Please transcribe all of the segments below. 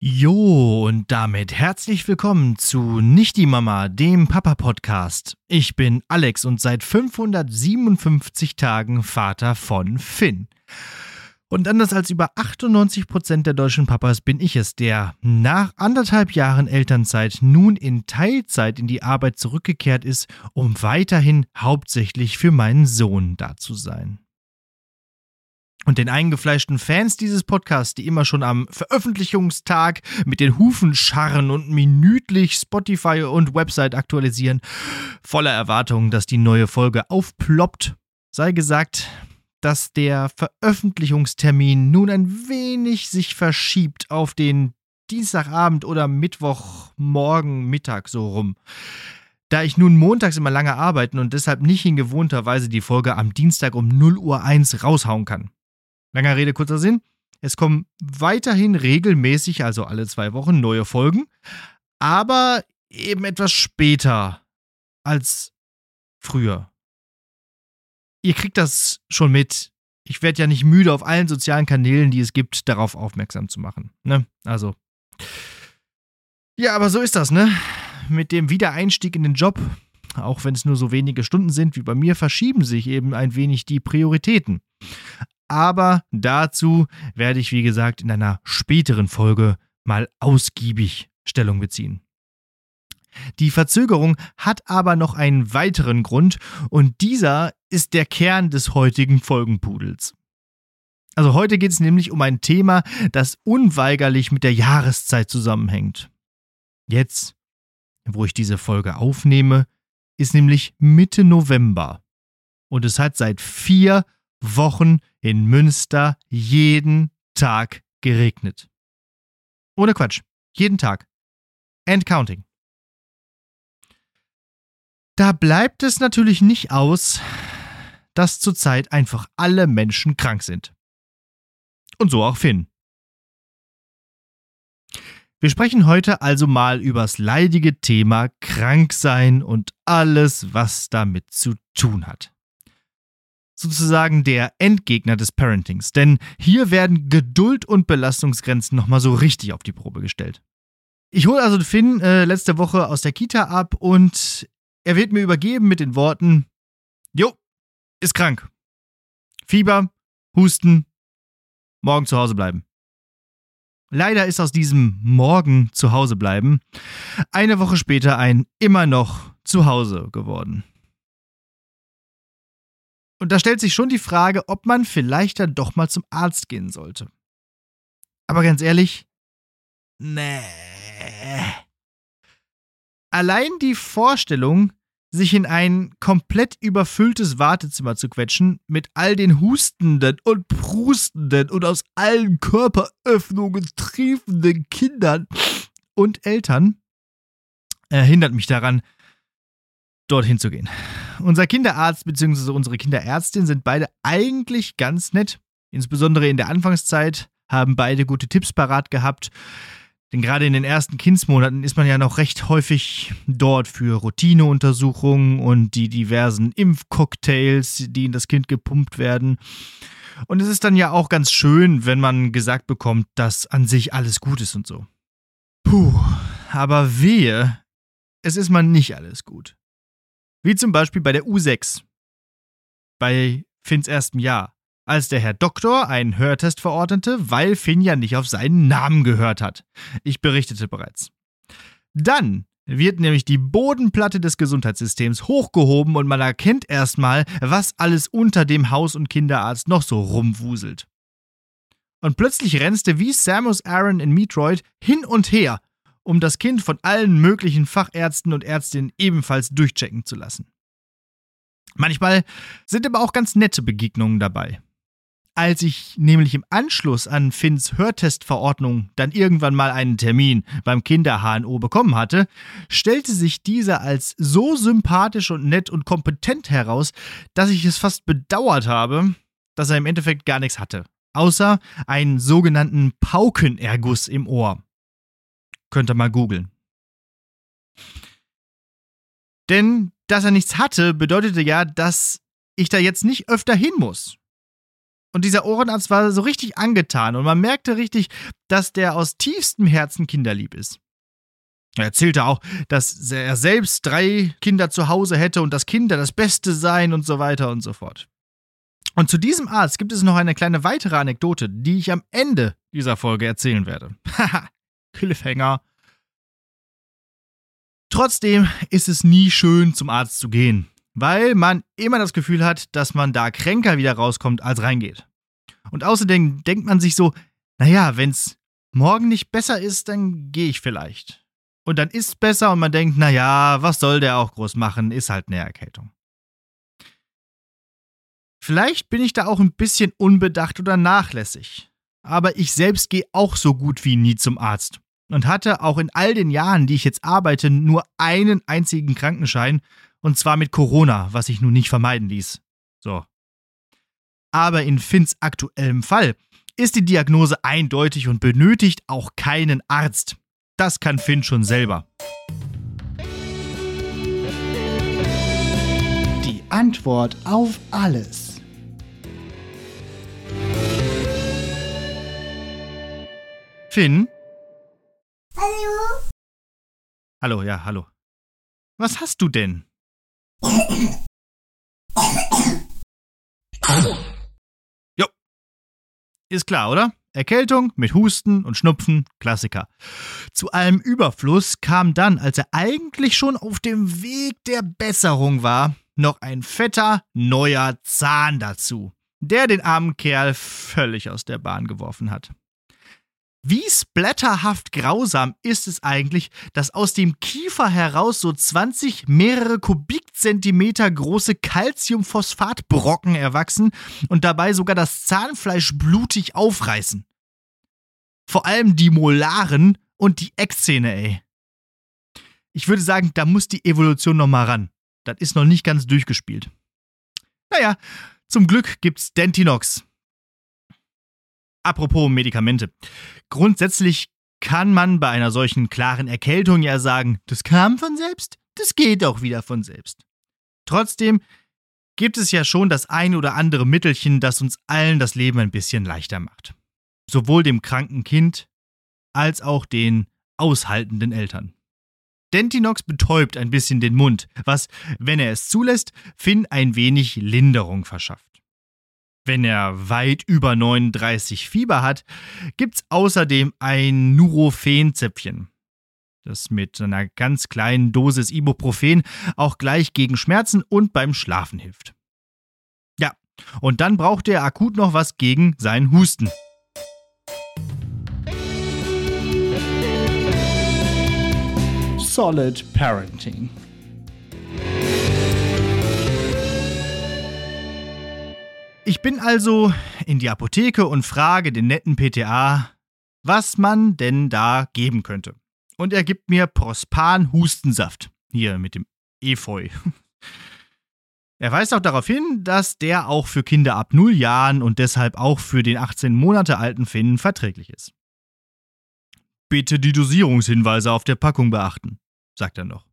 Jo, und damit herzlich willkommen zu Nicht die Mama, dem Papa-Podcast. Ich bin Alex und seit 557 Tagen Vater von Finn. Und anders als über 98% der deutschen Papas bin ich es, der nach anderthalb Jahren Elternzeit nun in Teilzeit in die Arbeit zurückgekehrt ist, um weiterhin hauptsächlich für meinen Sohn da zu sein. Und den eingefleischten Fans dieses Podcasts, die immer schon am Veröffentlichungstag mit den Hufen scharren und minütlich Spotify und Website aktualisieren, voller Erwartungen, dass die neue Folge aufploppt, sei gesagt, dass der Veröffentlichungstermin nun ein wenig sich verschiebt auf den Dienstagabend oder Mittwochmorgen Mittag so rum. Da ich nun montags immer lange arbeiten und deshalb nicht in gewohnter Weise die Folge am Dienstag um 0 Uhr 1 raushauen kann. Langer Rede, kurzer Sinn. Es kommen weiterhin regelmäßig, also alle zwei Wochen, neue Folgen, aber eben etwas später als früher. Ihr kriegt das schon mit. Ich werde ja nicht müde, auf allen sozialen Kanälen, die es gibt, darauf aufmerksam zu machen. Ne? Also. Ja, aber so ist das, ne? Mit dem Wiedereinstieg in den Job, auch wenn es nur so wenige Stunden sind wie bei mir, verschieben sich eben ein wenig die Prioritäten. Aber dazu werde ich, wie gesagt, in einer späteren Folge mal ausgiebig Stellung beziehen. Die Verzögerung hat aber noch einen weiteren Grund und dieser ist der Kern des heutigen Folgenpudels. Also heute geht es nämlich um ein Thema, das unweigerlich mit der Jahreszeit zusammenhängt. Jetzt, wo ich diese Folge aufnehme, ist nämlich Mitte November und es hat seit vier Wochen in Münster jeden Tag geregnet. Ohne Quatsch. Jeden Tag. And counting. Da bleibt es natürlich nicht aus, dass zurzeit einfach alle Menschen krank sind. Und so auch Finn. Wir sprechen heute also mal übers leidige Thema Kranksein und alles, was damit zu tun hat sozusagen der Endgegner des Parentings, denn hier werden Geduld und Belastungsgrenzen nochmal so richtig auf die Probe gestellt. Ich hole also Finn äh, letzte Woche aus der Kita ab und er wird mir übergeben mit den Worten: Jo, ist krank. Fieber, Husten, morgen zu Hause bleiben. Leider ist aus diesem Morgen zu Hause bleiben eine Woche später ein immer noch zu Hause geworden. Und da stellt sich schon die Frage, ob man vielleicht dann doch mal zum Arzt gehen sollte. Aber ganz ehrlich, nee. Allein die Vorstellung, sich in ein komplett überfülltes Wartezimmer zu quetschen, mit all den hustenden und prustenden und aus allen Körperöffnungen triefenden Kindern und Eltern, hindert mich daran, dorthin zu gehen. Unser Kinderarzt bzw. unsere Kinderärztin sind beide eigentlich ganz nett. Insbesondere in der Anfangszeit haben beide gute Tipps parat gehabt. Denn gerade in den ersten Kindsmonaten ist man ja noch recht häufig dort für Routineuntersuchungen und die diversen Impfcocktails, die in das Kind gepumpt werden. Und es ist dann ja auch ganz schön, wenn man gesagt bekommt, dass an sich alles gut ist und so. Puh, aber wehe, es ist mal nicht alles gut. Wie zum Beispiel bei der U6. Bei Finns erstem Jahr. Als der Herr Doktor einen Hörtest verordnete, weil Finn ja nicht auf seinen Namen gehört hat. Ich berichtete bereits. Dann wird nämlich die Bodenplatte des Gesundheitssystems hochgehoben und man erkennt erstmal, was alles unter dem Haus- und Kinderarzt noch so rumwuselt. Und plötzlich rennste wie Samus Aran in Metroid hin und her um das Kind von allen möglichen Fachärzten und Ärztinnen ebenfalls durchchecken zu lassen. Manchmal sind aber auch ganz nette Begegnungen dabei. Als ich nämlich im Anschluss an Finns Hörtestverordnung dann irgendwann mal einen Termin beim Kinder-HNO bekommen hatte, stellte sich dieser als so sympathisch und nett und kompetent heraus, dass ich es fast bedauert habe, dass er im Endeffekt gar nichts hatte. Außer einen sogenannten Paukenerguss im Ohr. Könnt ihr mal googeln. Denn dass er nichts hatte, bedeutete ja, dass ich da jetzt nicht öfter hin muss. Und dieser Ohrenarzt war so richtig angetan und man merkte richtig, dass der aus tiefstem Herzen kinderlieb ist. Er erzählte auch, dass er selbst drei Kinder zu Hause hätte und dass Kinder das Beste seien und so weiter und so fort. Und zu diesem Arzt gibt es noch eine kleine weitere Anekdote, die ich am Ende dieser Folge erzählen werde. Haha, Cliffhanger. Trotzdem ist es nie schön, zum Arzt zu gehen weil man immer das Gefühl hat, dass man da kränker wieder rauskommt, als reingeht. Und außerdem denkt man sich so, naja, wenn es morgen nicht besser ist, dann gehe ich vielleicht. Und dann ist es besser und man denkt, naja, was soll der auch groß machen, ist halt eine Erkältung. Vielleicht bin ich da auch ein bisschen unbedacht oder nachlässig. Aber ich selbst gehe auch so gut wie nie zum Arzt und hatte auch in all den Jahren, die ich jetzt arbeite, nur einen einzigen Krankenschein und zwar mit Corona, was sich nun nicht vermeiden ließ. So. Aber in Finns aktuellem Fall ist die Diagnose eindeutig und benötigt auch keinen Arzt. Das kann Finn schon selber. Die Antwort auf alles. Finn? Hallo? Hallo, ja, hallo. Was hast du denn? Jo. Ist klar, oder? Erkältung mit Husten und Schnupfen, Klassiker. Zu allem Überfluss kam dann, als er eigentlich schon auf dem Weg der Besserung war, noch ein fetter, neuer Zahn dazu, der den armen Kerl völlig aus der Bahn geworfen hat. Wie splatterhaft grausam ist es eigentlich, dass aus dem Kiefer heraus so 20 mehrere Kubikzentimeter große Calciumphosphatbrocken erwachsen und dabei sogar das Zahnfleisch blutig aufreißen. Vor allem die Molaren und die Eckzähne, ey. Ich würde sagen, da muss die Evolution noch mal ran. Das ist noch nicht ganz durchgespielt. Naja, zum Glück gibt's Dentinox. Apropos Medikamente. Grundsätzlich kann man bei einer solchen klaren Erkältung ja sagen, das kam von selbst, das geht auch wieder von selbst. Trotzdem gibt es ja schon das ein oder andere Mittelchen, das uns allen das Leben ein bisschen leichter macht. Sowohl dem kranken Kind als auch den aushaltenden Eltern. Dentinox betäubt ein bisschen den Mund, was, wenn er es zulässt, Finn ein wenig Linderung verschafft. Wenn er weit über 39 Fieber hat, gibt's außerdem ein Nurofen-Zäpfchen, das mit einer ganz kleinen Dosis Ibuprofen auch gleich gegen Schmerzen und beim Schlafen hilft. Ja, und dann braucht er akut noch was gegen seinen Husten. Solid Parenting. Ich bin also in die Apotheke und frage den netten PTA, was man denn da geben könnte. Und er gibt mir Prospan Hustensaft. Hier mit dem Efeu. Er weist auch darauf hin, dass der auch für Kinder ab 0 Jahren und deshalb auch für den 18 Monate alten Finn verträglich ist. Bitte die Dosierungshinweise auf der Packung beachten, sagt er noch.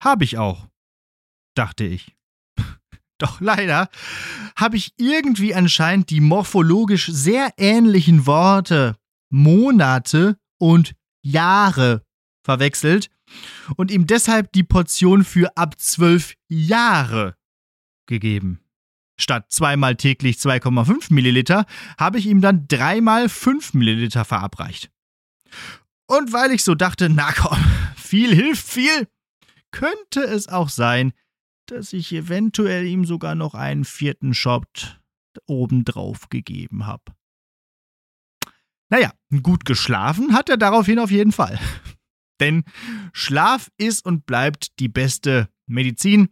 Hab ich auch, dachte ich. Doch leider habe ich irgendwie anscheinend die morphologisch sehr ähnlichen Worte Monate und Jahre verwechselt und ihm deshalb die Portion für ab zwölf Jahre gegeben. Statt zweimal täglich 2,5 Milliliter habe ich ihm dann dreimal 5 Milliliter verabreicht. Und weil ich so dachte, na komm, viel hilft viel, könnte es auch sein, dass ich eventuell ihm sogar noch einen vierten Shot obendrauf gegeben habe. Naja, gut geschlafen hat er daraufhin auf jeden Fall. Denn Schlaf ist und bleibt die beste Medizin.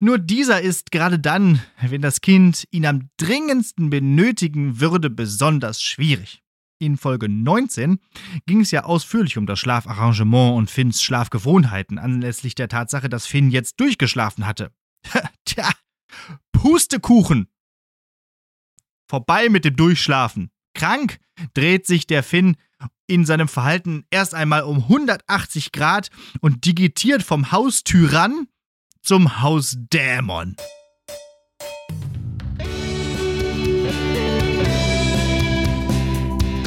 Nur dieser ist gerade dann, wenn das Kind ihn am dringendsten benötigen würde, besonders schwierig. In Folge 19 ging es ja ausführlich um das Schlafarrangement und Finns Schlafgewohnheiten anlässlich der Tatsache, dass Finn jetzt durchgeschlafen hatte. Tja, Pustekuchen! Vorbei mit dem Durchschlafen. Krank dreht sich der Finn in seinem Verhalten erst einmal um 180 Grad und digitiert vom Haustyrann zum Hausdämon.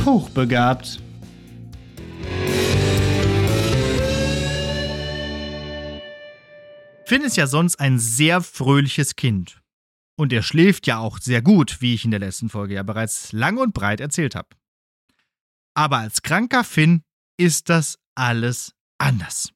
Hochbegabt. Finn ist ja sonst ein sehr fröhliches Kind. Und er schläft ja auch sehr gut, wie ich in der letzten Folge ja bereits lang und breit erzählt habe. Aber als kranker Finn ist das alles anders.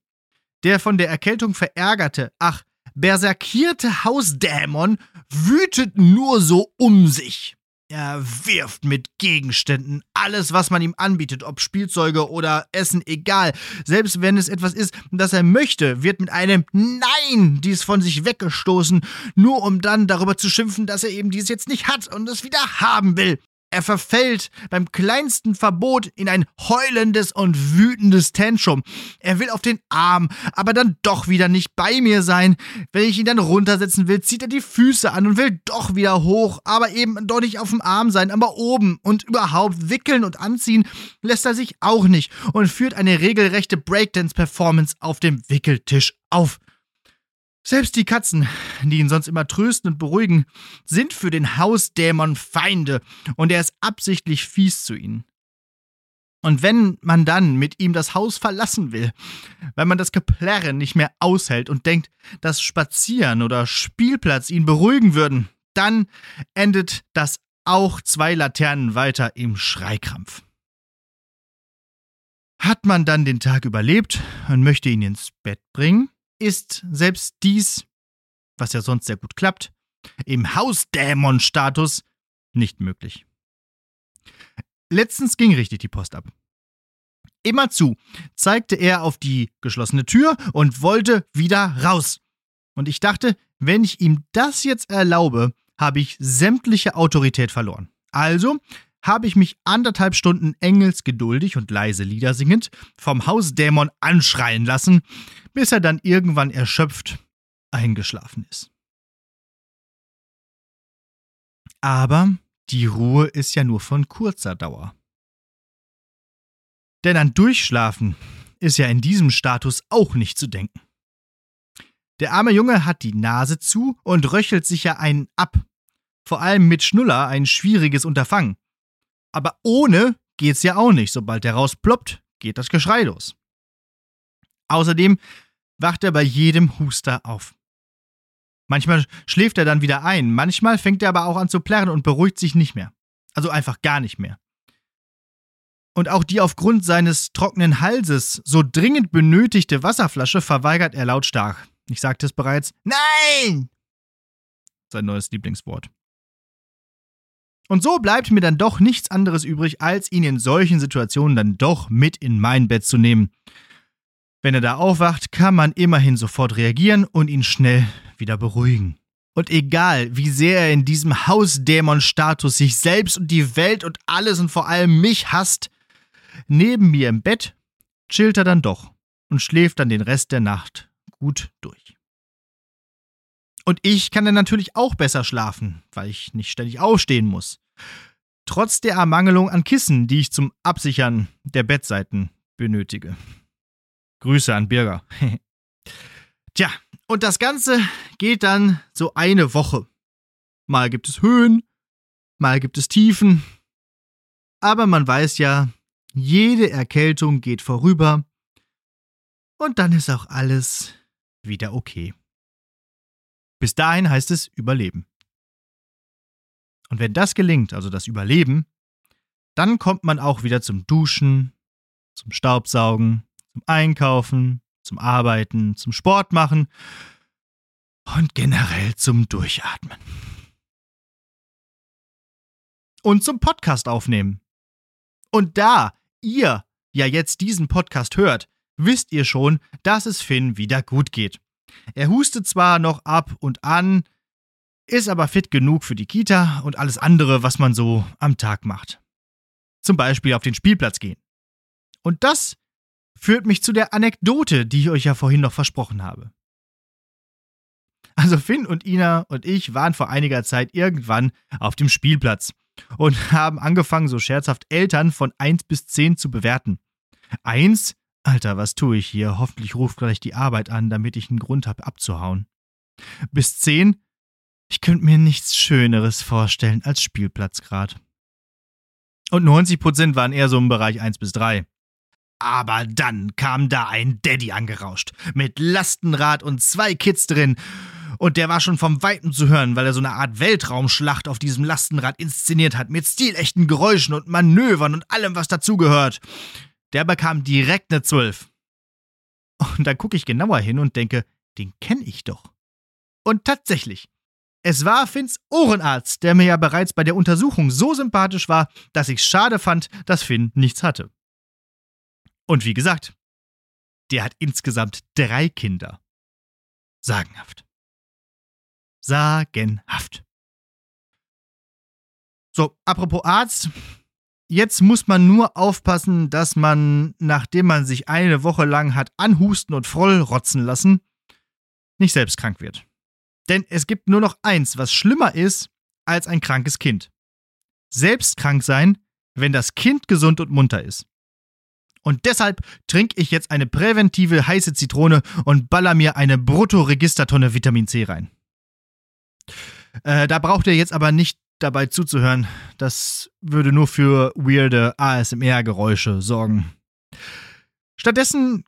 Der von der Erkältung verärgerte, ach, berserkierte Hausdämon wütet nur so um sich. Er wirft mit Gegenständen alles, was man ihm anbietet, ob Spielzeuge oder Essen, egal. Selbst wenn es etwas ist, das er möchte, wird mit einem Nein dies von sich weggestoßen, nur um dann darüber zu schimpfen, dass er eben dies jetzt nicht hat und es wieder haben will. Er verfällt beim kleinsten Verbot in ein heulendes und wütendes Tantrum. Er will auf den Arm, aber dann doch wieder nicht bei mir sein. Wenn ich ihn dann runtersetzen will, zieht er die Füße an und will doch wieder hoch, aber eben doch nicht auf dem Arm sein, aber oben. Und überhaupt wickeln und anziehen lässt er sich auch nicht und führt eine regelrechte Breakdance-Performance auf dem Wickeltisch auf. Selbst die Katzen, die ihn sonst immer trösten und beruhigen, sind für den Hausdämon Feinde und er ist absichtlich fies zu ihnen. Und wenn man dann mit ihm das Haus verlassen will, weil man das Geplärren nicht mehr aushält und denkt, dass Spazieren oder Spielplatz ihn beruhigen würden, dann endet das auch zwei Laternen weiter im Schreikrampf. Hat man dann den Tag überlebt und möchte ihn ins Bett bringen, ist selbst dies, was ja sonst sehr gut klappt, im Hausdämon-Status nicht möglich. Letztens ging richtig die Post ab. Immerzu zeigte er auf die geschlossene Tür und wollte wieder raus. Und ich dachte, wenn ich ihm das jetzt erlaube, habe ich sämtliche Autorität verloren. Also habe ich mich anderthalb Stunden engelsgeduldig und leise Lieder singend vom Hausdämon anschreien lassen, bis er dann irgendwann erschöpft eingeschlafen ist. Aber die Ruhe ist ja nur von kurzer Dauer. Denn an Durchschlafen ist ja in diesem Status auch nicht zu denken. Der arme Junge hat die Nase zu und röchelt sich ja einen ab. Vor allem mit Schnuller ein schwieriges Unterfangen. Aber ohne geht's ja auch nicht. Sobald er rausploppt, geht das Geschrei los. Außerdem wacht er bei jedem Huster auf. Manchmal schläft er dann wieder ein, manchmal fängt er aber auch an zu plärren und beruhigt sich nicht mehr. Also einfach gar nicht mehr. Und auch die aufgrund seines trockenen Halses so dringend benötigte Wasserflasche verweigert er lautstark. Ich sagte es bereits. Nein! Sein neues Lieblingswort. Und so bleibt mir dann doch nichts anderes übrig, als ihn in solchen Situationen dann doch mit in mein Bett zu nehmen. Wenn er da aufwacht, kann man immerhin sofort reagieren und ihn schnell wieder beruhigen. Und egal, wie sehr er in diesem Hausdämon-Status sich selbst und die Welt und alles und vor allem mich hasst, neben mir im Bett chillt er dann doch und schläft dann den Rest der Nacht gut durch. Und ich kann dann natürlich auch besser schlafen, weil ich nicht ständig aufstehen muss. Trotz der Ermangelung an Kissen, die ich zum Absichern der Bettseiten benötige. Grüße an Birger. Tja, und das Ganze geht dann so eine Woche. Mal gibt es Höhen, mal gibt es Tiefen. Aber man weiß ja, jede Erkältung geht vorüber. Und dann ist auch alles wieder okay. Bis dahin heißt es Überleben. Und wenn das gelingt, also das Überleben, dann kommt man auch wieder zum Duschen, zum Staubsaugen, zum Einkaufen, zum Arbeiten, zum Sport machen und generell zum Durchatmen. Und zum Podcast aufnehmen. Und da ihr ja jetzt diesen Podcast hört, wisst ihr schon, dass es Finn wieder gut geht. Er hustet zwar noch ab und an, ist aber fit genug für die Kita und alles andere, was man so am Tag macht. Zum Beispiel auf den Spielplatz gehen. Und das führt mich zu der Anekdote, die ich euch ja vorhin noch versprochen habe. Also Finn und Ina und ich waren vor einiger Zeit irgendwann auf dem Spielplatz und haben angefangen, so scherzhaft Eltern von 1 bis 10 zu bewerten. 1? Alter, was tue ich hier? Hoffentlich ruft gleich die Arbeit an, damit ich einen Grund habe, abzuhauen. Bis 10? Ich könnte mir nichts Schöneres vorstellen als Spielplatzgrad. Und 90% waren eher so im Bereich 1 bis 3. Aber dann kam da ein Daddy angerauscht, mit Lastenrad und zwei Kids drin. Und der war schon vom Weiten zu hören, weil er so eine Art Weltraumschlacht auf diesem Lastenrad inszeniert hat, mit stilechten Geräuschen und Manövern und allem, was dazugehört. Der bekam direkt eine 12. Und dann gucke ich genauer hin und denke, den kenne ich doch. Und tatsächlich, es war Finns Ohrenarzt, der mir ja bereits bei der Untersuchung so sympathisch war, dass ich's schade fand, dass Finn nichts hatte. Und wie gesagt, der hat insgesamt drei Kinder. Sagenhaft. Sagenhaft. So, apropos Arzt. Jetzt muss man nur aufpassen, dass man, nachdem man sich eine Woche lang hat anhusten und vollrotzen lassen, nicht selbst krank wird. Denn es gibt nur noch eins, was schlimmer ist als ein krankes Kind. Selbst krank sein, wenn das Kind gesund und munter ist. Und deshalb trinke ich jetzt eine präventive heiße Zitrone und baller mir eine Brutto-Registertonne Vitamin C rein. Äh, da braucht ihr jetzt aber nicht dabei zuzuhören. Das würde nur für weirde ASMR-Geräusche sorgen. Stattdessen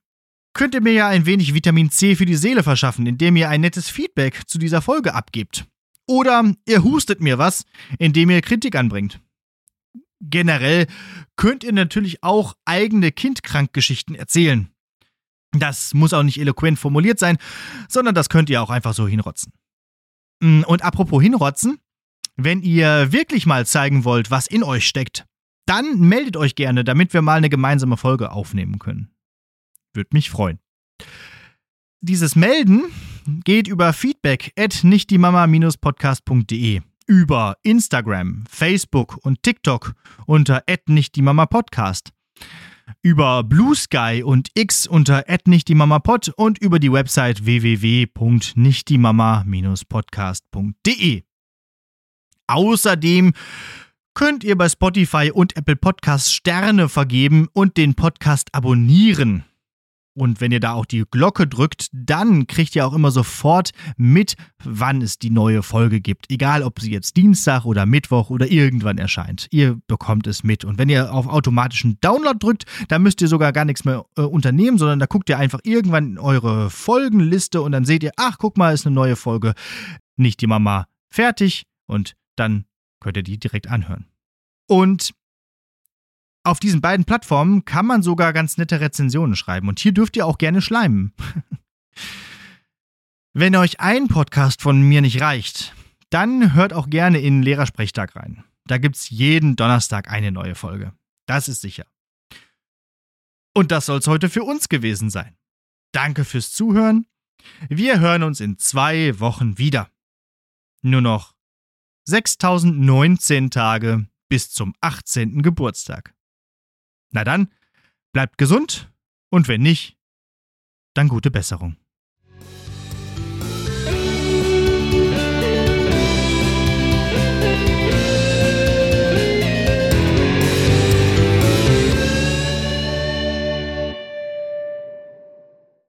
könnt ihr mir ja ein wenig Vitamin C für die Seele verschaffen, indem ihr ein nettes Feedback zu dieser Folge abgebt. Oder ihr hustet mir was, indem ihr Kritik anbringt. Generell könnt ihr natürlich auch eigene Kindkrankgeschichten erzählen. Das muss auch nicht eloquent formuliert sein, sondern das könnt ihr auch einfach so hinrotzen. Mm, und apropos hinrotzen, wenn ihr wirklich mal zeigen wollt, was in euch steckt, dann meldet euch gerne, damit wir mal eine gemeinsame Folge aufnehmen können. Würde mich freuen. Dieses Melden geht über feedback at nichtdiemama-podcast.de über Instagram, Facebook und TikTok unter @nichtdiemama_podcast, über Blue Sky und X unter @nichtdiemamapod und über die Website www.nichtdiemama-podcast.de. Außerdem könnt ihr bei Spotify und Apple Podcasts Sterne vergeben und den Podcast abonnieren. Und wenn ihr da auch die Glocke drückt, dann kriegt ihr auch immer sofort mit, wann es die neue Folge gibt. Egal, ob sie jetzt Dienstag oder Mittwoch oder irgendwann erscheint. Ihr bekommt es mit. Und wenn ihr auf automatischen Download drückt, dann müsst ihr sogar gar nichts mehr äh, unternehmen, sondern da guckt ihr einfach irgendwann in eure Folgenliste und dann seht ihr, ach, guck mal, ist eine neue Folge. Nicht die Mama fertig und dann könnt ihr die direkt anhören. Und auf diesen beiden Plattformen kann man sogar ganz nette Rezensionen schreiben und hier dürft ihr auch gerne schleimen. Wenn euch ein Podcast von mir nicht reicht, dann hört auch gerne in Lehrersprechtag rein. Da gibt's jeden Donnerstag eine neue Folge. Das ist sicher. Und das soll's heute für uns gewesen sein. Danke fürs Zuhören. Wir hören uns in zwei Wochen wieder. Nur noch 6019 Tage bis zum 18. Geburtstag. Na dann, bleibt gesund und wenn nicht, dann gute Besserung.